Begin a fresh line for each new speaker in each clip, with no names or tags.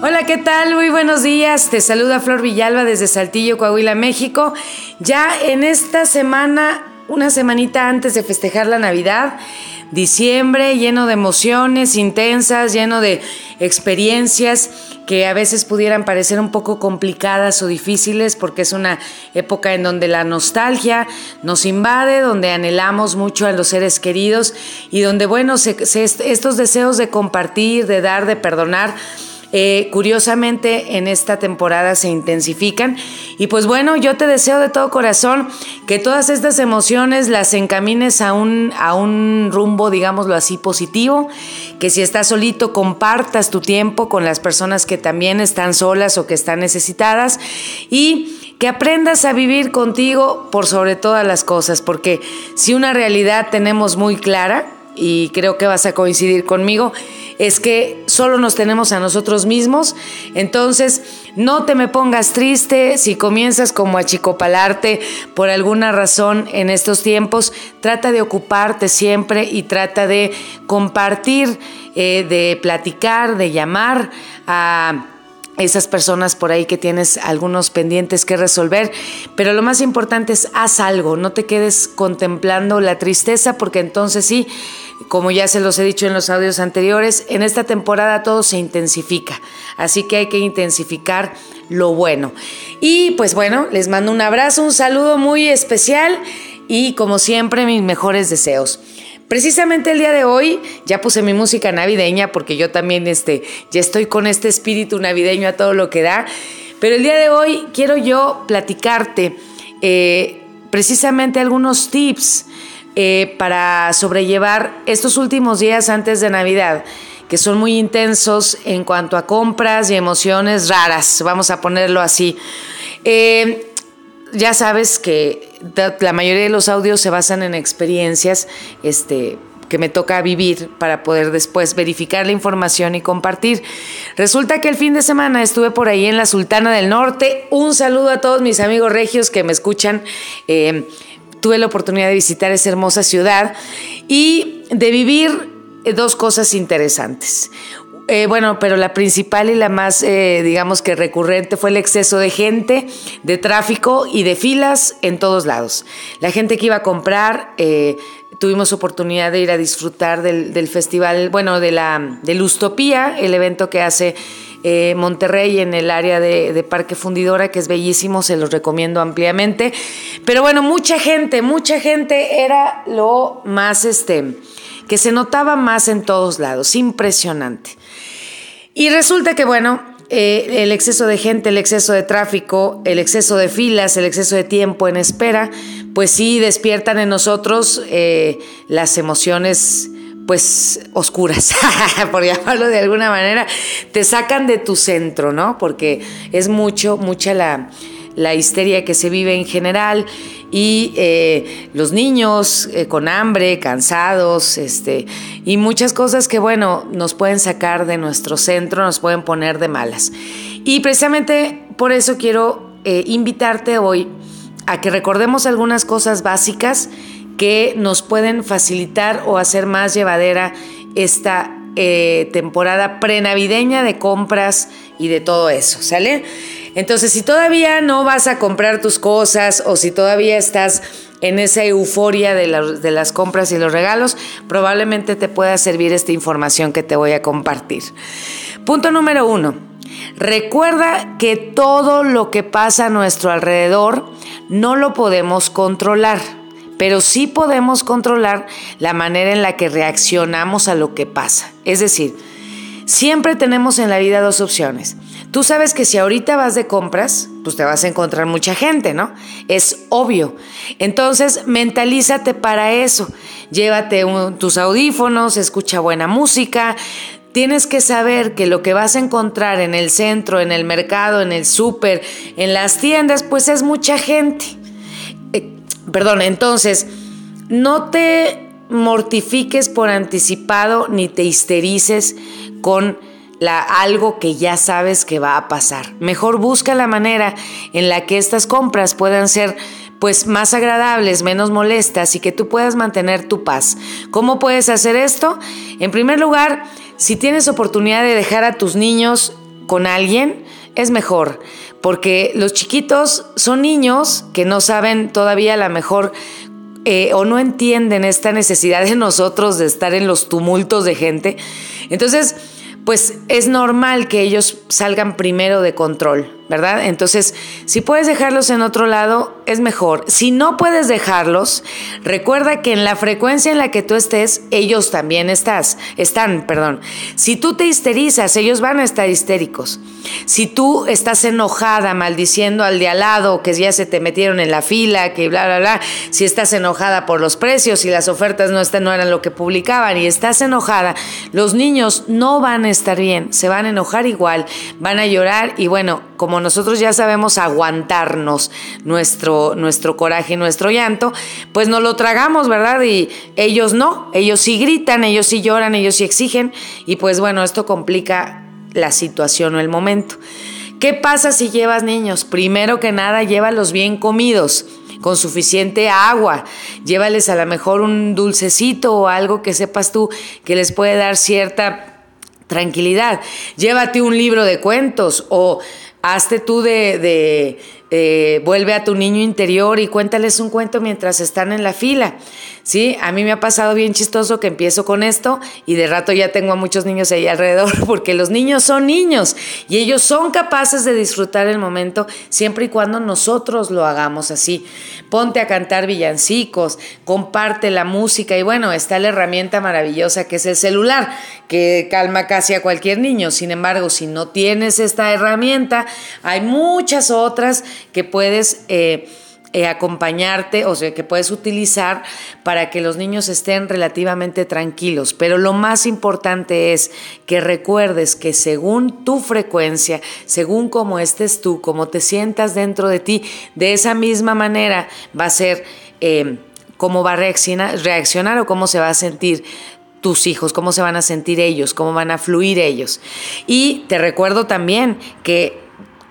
Hola, ¿qué tal? Muy buenos días. Te saluda Flor Villalba desde Saltillo, Coahuila, México. Ya en esta semana, una semanita antes de festejar la Navidad, diciembre lleno de emociones intensas, lleno de experiencias que a veces pudieran parecer un poco complicadas o difíciles porque es una época en donde la nostalgia nos invade, donde anhelamos mucho a los seres queridos y donde, bueno, estos deseos de compartir, de dar, de perdonar, eh, curiosamente en esta temporada se intensifican. Y pues bueno, yo te deseo de todo corazón que todas estas emociones las encamines a un, a un rumbo, digámoslo así, positivo, que si estás solito compartas tu tiempo con las personas que también están solas o que están necesitadas y que aprendas a vivir contigo por sobre todas las cosas, porque si una realidad tenemos muy clara, y creo que vas a coincidir conmigo, es que solo nos tenemos a nosotros mismos. Entonces, no te me pongas triste si comienzas como a chicopalarte por alguna razón en estos tiempos. Trata de ocuparte siempre y trata de compartir, eh, de platicar, de llamar a esas personas por ahí que tienes algunos pendientes que resolver, pero lo más importante es haz algo, no te quedes contemplando la tristeza porque entonces sí, como ya se los he dicho en los audios anteriores, en esta temporada todo se intensifica, así que hay que intensificar lo bueno. Y pues bueno, les mando un abrazo, un saludo muy especial y como siempre mis mejores deseos. Precisamente el día de hoy ya puse mi música navideña porque yo también este, ya estoy con este espíritu navideño a todo lo que da. Pero el día de hoy quiero yo platicarte eh, precisamente algunos tips eh, para sobrellevar estos últimos días antes de Navidad que son muy intensos en cuanto a compras y emociones raras, vamos a ponerlo así. Eh, ya sabes que la mayoría de los audios se basan en experiencias este, que me toca vivir para poder después verificar la información y compartir. Resulta que el fin de semana estuve por ahí en la Sultana del Norte. Un saludo a todos mis amigos regios que me escuchan. Eh, tuve la oportunidad de visitar esa hermosa ciudad y de vivir dos cosas interesantes. Eh, bueno, pero la principal y la más, eh, digamos que recurrente fue el exceso de gente, de tráfico y de filas en todos lados. La gente que iba a comprar, eh, tuvimos oportunidad de ir a disfrutar del, festival, bueno, de la de Lustopía, el evento que hace Monterrey en el área de, de, Parque Fundidora, que es bellísimo, se los recomiendo ampliamente. Pero bueno, mucha gente, mucha gente era lo más, este, que se notaba más en todos lados, impresionante. Y resulta que, bueno, eh, el exceso de gente, el exceso de tráfico, el exceso de filas, el exceso de tiempo en espera, pues sí despiertan en nosotros eh, las emociones pues oscuras, por llamarlo de alguna manera, te sacan de tu centro, ¿no? Porque es mucho, mucha la, la histeria que se vive en general y eh, los niños eh, con hambre, cansados, este, y muchas cosas que, bueno, nos pueden sacar de nuestro centro, nos pueden poner de malas. Y precisamente por eso quiero eh, invitarte hoy a que recordemos algunas cosas básicas que nos pueden facilitar o hacer más llevadera esta temporada prenavideña de compras y de todo eso, ¿sale? Entonces, si todavía no vas a comprar tus cosas o si todavía estás en esa euforia de, las compras y los regalos, probablemente te pueda servir esta información que te voy a compartir. Punto número uno. Recuerda que todo lo que pasa a nuestro alrededor no lo podemos controlar, pero sí podemos controlar la manera en la que reaccionamos a lo que pasa. Es decir, siempre tenemos en la vida dos opciones Tú sabes que si ahorita vas de compras, pues te vas a encontrar mucha gente, ¿no? Es obvio. Entonces, mentalízate para eso. Llévate tus audífonos, escucha buena música. Tienes que saber que lo que vas a encontrar en el centro, en el mercado, en el súper, en las tiendas, pues es mucha gente. Eh, perdón, entonces, no te mortifiques por anticipado ni te histerices con algo que ya sabes que va a pasar. Mejor busca la manera en la que estas compras puedan ser pues más agradables, menos molestas y que tú puedas mantener tu paz. ¿Cómo puedes hacer esto? En primer lugar, si tienes oportunidad de dejar a tus niños con alguien, es mejor, porque los chiquitos son niños que no saben todavía la mejor eh, o no entienden esta necesidad de nosotros de estar en los tumultos de gente. Entonces, pues es normal que ellos salgan primero de control. ¿Verdad? Entonces, si puedes dejarlos en otro lado, es mejor. Si no puedes dejarlos, recuerda que en la frecuencia en la que tú estés, ellos también estás, están, perdón. Si tú te histerizas, ellos van a estar histéricos. Si tú estás enojada, maldiciendo al de al lado, que ya se te metieron en la fila, que bla, bla, bla, si estás enojada por los precios y las ofertas no, están, no eran lo que publicaban y estás enojada, los niños no van a estar bien, se van a enojar igual, van a llorar y bueno, como nosotros ya sabemos aguantarnos nuestro, nuestro coraje nuestro llanto, pues no lo tragamos, ¿verdad? Y ellos no, ellos sí gritan, ellos sí lloran, ellos sí exigen y pues bueno, esto complica la situación o el momento. ¿Qué pasa si llevas niños? Primero que nada, llévalos bien comidos con suficiente agua. Llévales a lo mejor un dulcecito o algo que sepas tú que les puede dar cierta tranquilidad. Llévate un libro de cuentos o hazte tú de, eh, vuelve a tu niño interior y cuéntales un cuento mientras están en la fila. Sí, a mí me ha pasado bien chistoso que empiezo con esto y de rato ya tengo a muchos niños ahí alrededor porque los niños son niños y ellos son capaces de disfrutar el momento siempre y cuando nosotros lo hagamos así. Ponte a cantar villancicos, comparte la música y bueno, está la herramienta maravillosa que es el celular, que calma casi a cualquier niño. Sin embargo, si no tienes esta herramienta, hay muchas otras que puedes... Eh, eh, acompañarte, o sea, que puedes utilizar para que los niños estén relativamente tranquilos. Pero lo más importante es que recuerdes que según tu frecuencia, según cómo estés tú, cómo te sientas dentro de ti, de esa misma manera va a ser eh, cómo va a reaccionar, reaccionar o cómo se va a sentir tus hijos, cómo se van a sentir ellos, cómo van a fluir ellos. Y te recuerdo también que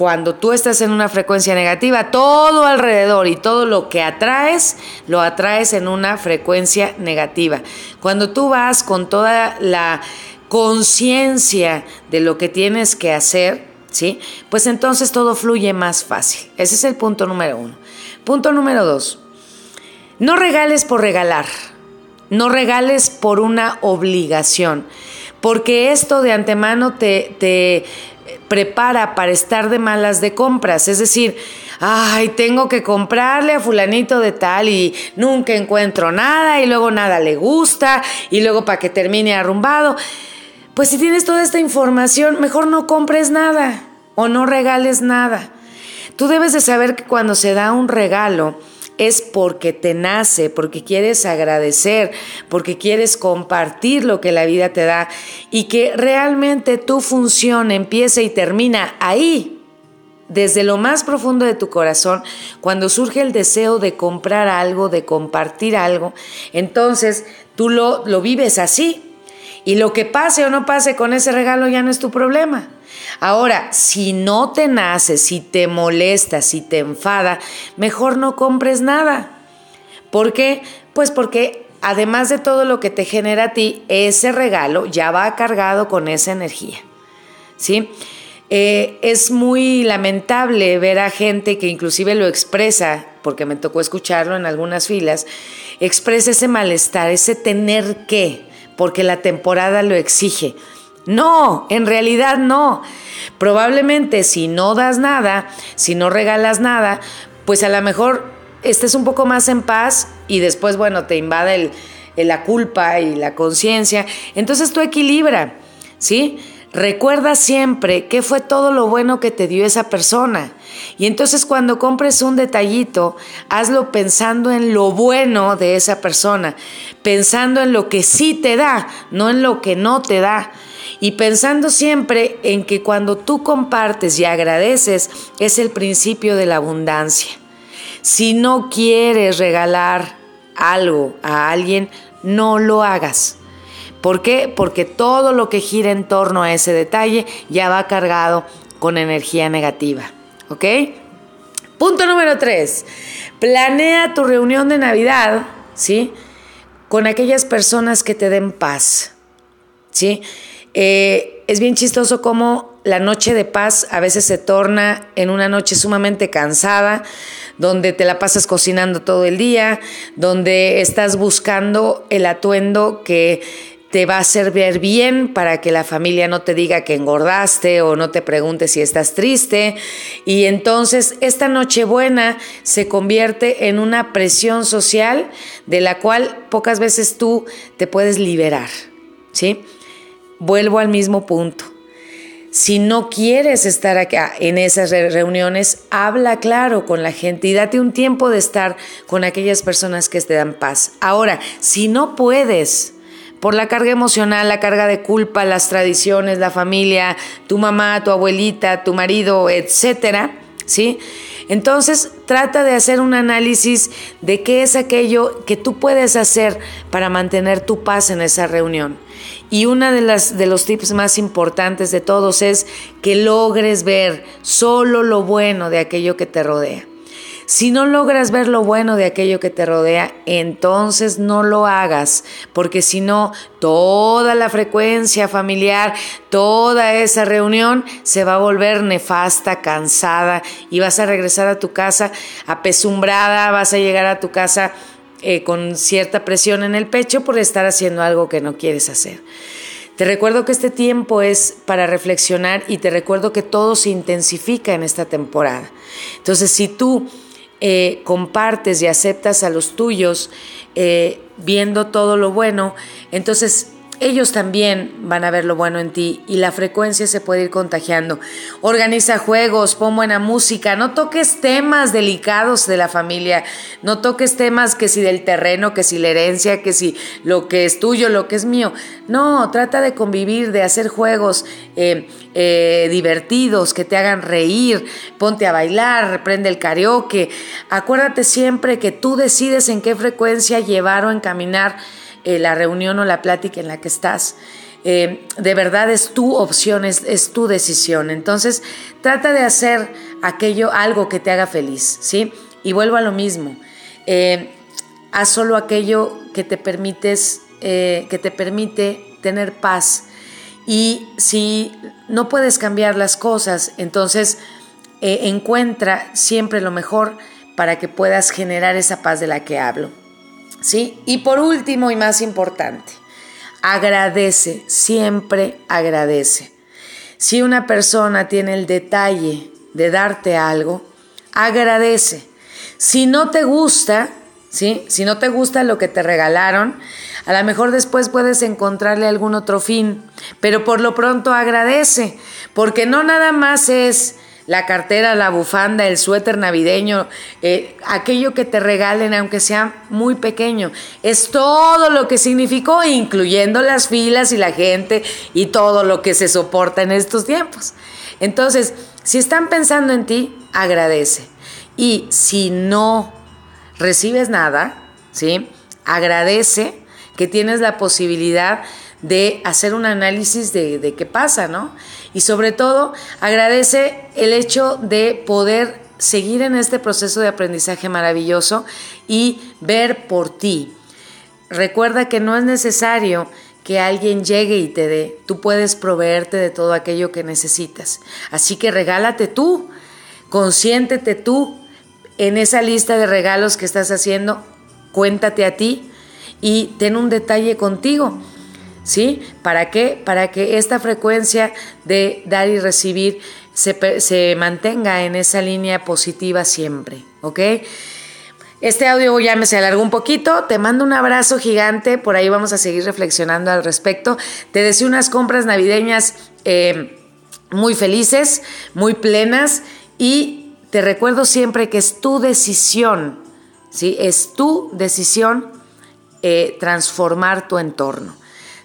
cuando tú estás en una frecuencia negativa, todo alrededor y todo lo que atraes, lo atraes en una frecuencia negativa. Cuando tú vas con toda la conciencia de lo que tienes que hacer, ¿sí? Pues entonces todo fluye más fácil. Ese es el punto número uno. Punto número dos. No regales por regalar. No regales por una obligación. Porque esto de antemano te, te prepara para estar de malas de compras. Es decir, ay, tengo que comprarle a fulanito de tal y nunca encuentro nada y luego nada le gusta y luego para que termine arrumbado. Pues si tienes toda esta información, mejor no compres nada o no regales nada. Tú debes de saber que cuando se da un regalo, es porque te nace, porque quieres agradecer, porque quieres compartir lo que la vida te da y que realmente tu función empiece y termina ahí, desde lo más profundo de tu corazón, cuando surge el deseo de comprar algo, de compartir algo, entonces tú lo, lo vives así. Y lo que pase o no pase con ese regalo ya no es tu problema. Ahora, si no te nace, si te molesta, si te enfada, mejor no compres nada. ¿Por qué? Pues porque además de todo lo que te genera a ti, ese regalo ya va cargado con esa energía. ¿Sí? Eh, es muy lamentable ver a gente que inclusive lo expresa, porque me tocó escucharlo en algunas filas, expresa ese malestar, ese tener que, porque la temporada lo exige. No, en realidad no. Probablemente si no das nada, si no regalas nada, pues a lo mejor estés un poco más en paz y después, bueno, te invade la culpa y la conciencia. Entonces tú equilibra, ¿sí? Recuerda siempre qué fue todo lo bueno que te dio esa persona. Y entonces cuando compres un detallito, hazlo pensando en lo bueno de esa persona, pensando en lo que sí te da, no en lo que no te da y pensando siempre en que cuando tú compartes y agradeces es el principio de la abundancia. Si no quieres regalar algo a alguien, no lo hagas. ¿Por qué? Porque todo lo que gira en torno a ese detalle ya va cargado con energía negativa. ¿Ok? Punto número tres. Planea tu reunión de Navidad, ¿sí? Con aquellas personas que te den paz, ¿sí? Eh, es bien chistoso cómo la noche de paz a veces se torna en una noche sumamente cansada, donde te la pasas cocinando todo el día, donde estás buscando el atuendo que te va a servir bien para que la familia no te diga que engordaste o no te pregunte si estás triste. Y entonces esta Nochebuena se convierte en una presión social de la cual pocas veces tú te puedes liberar. ¿Sí? Vuelvo al mismo punto. Si no quieres estar acá en esas reuniones, habla claro con la gente y date un tiempo de estar con aquellas personas que te dan paz. Ahora, si no puedes, por la carga emocional, la carga de culpa, las tradiciones, la familia, tu mamá, tu abuelita, tu marido, etcétera, ¿sí? Entonces, trata de hacer un análisis de qué es aquello que tú puedes hacer para mantener tu paz en esa reunión. Y uno de, las, de los tips más importantes de todos es que logres ver solo lo bueno de aquello que te rodea. Si no logras ver lo bueno de aquello que te rodea, entonces no lo hagas, porque si no, toda la frecuencia familiar, toda esa reunión se va a volver nefasta, cansada y vas a regresar a tu casa apesumbrada, vas a llegar a tu casa eh, con cierta presión en el pecho por estar haciendo algo que no quieres hacer. Te recuerdo que este tiempo es para reflexionar y te recuerdo que todo se intensifica en esta temporada. Entonces, si tú eh, compartes y aceptas a los tuyos eh, viendo todo lo bueno, entonces ellos también van a ver lo bueno en ti y la frecuencia se puede ir contagiando. Organiza juegos, pon buena música, no toques temas delicados de la familia, no toques temas que si del terreno, que si la herencia, que si lo que es tuyo, lo que es mío. No, trata de convivir, de hacer juegos eh, eh, divertidos que te hagan reír, ponte a bailar, reprende el karaoke. Acuérdate siempre que tú decides en qué frecuencia llevar o encaminar eh, la reunión o la plática en la que estás. Eh, de verdad es tu opción, es, tu decisión. Entonces, trata de hacer aquello, algo que te haga feliz, ¿sí? Y vuelvo a lo mismo. Eh, haz solo aquello que te permites, que te permite tener paz. Y si no puedes cambiar las cosas, entonces encuentra siempre lo mejor para que puedas generar esa paz de la que hablo. ¿Sí? Y por último y más importante, agradece, siempre agradece. Si una persona tiene el detalle de darte algo, agradece. Si no te gusta, ¿sí? Si no te gusta lo que te regalaron, a lo mejor después puedes encontrarle algún otro fin, pero por lo pronto agradece, porque no nada más es la cartera, la bufanda, el suéter navideño, eh, aquello que te regalen, aunque sea muy pequeño. Es todo lo que significó, incluyendo las filas y la gente y todo lo que se soporta en estos tiempos. Entonces, si están pensando en ti, agradece. Y si no recibes nada, ¿sí? Agradece que tienes la posibilidad de hacer un análisis de, de qué pasa, ¿no? Y sobre todo, agradece el hecho de poder seguir en este proceso de aprendizaje maravilloso y ver por ti. Recuerda que no es necesario que alguien llegue y te dé. Tú puedes proveerte de todo aquello que necesitas. Así que regálate tú, consiéntete tú en esa lista de regalos que estás haciendo, cuéntate a ti y ten un detalle contigo. ¿Sí? ¿Para qué? Para que esta frecuencia de dar y recibir se, mantenga en esa línea positiva siempre, ¿ok? Este audio ya me se alargó un poquito. Te mando un abrazo gigante. Por ahí vamos a seguir reflexionando al respecto. Te deseo unas compras navideñas eh, muy felices, muy plenas. Y te recuerdo siempre que es tu decisión, ¿sí? Es tu decisión eh, transformar tu entorno.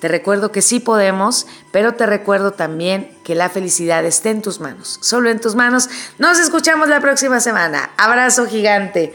Te recuerdo que sí podemos, pero te recuerdo también que la felicidad está en tus manos, solo en tus manos. Nos escuchamos la próxima semana. Abrazo gigante.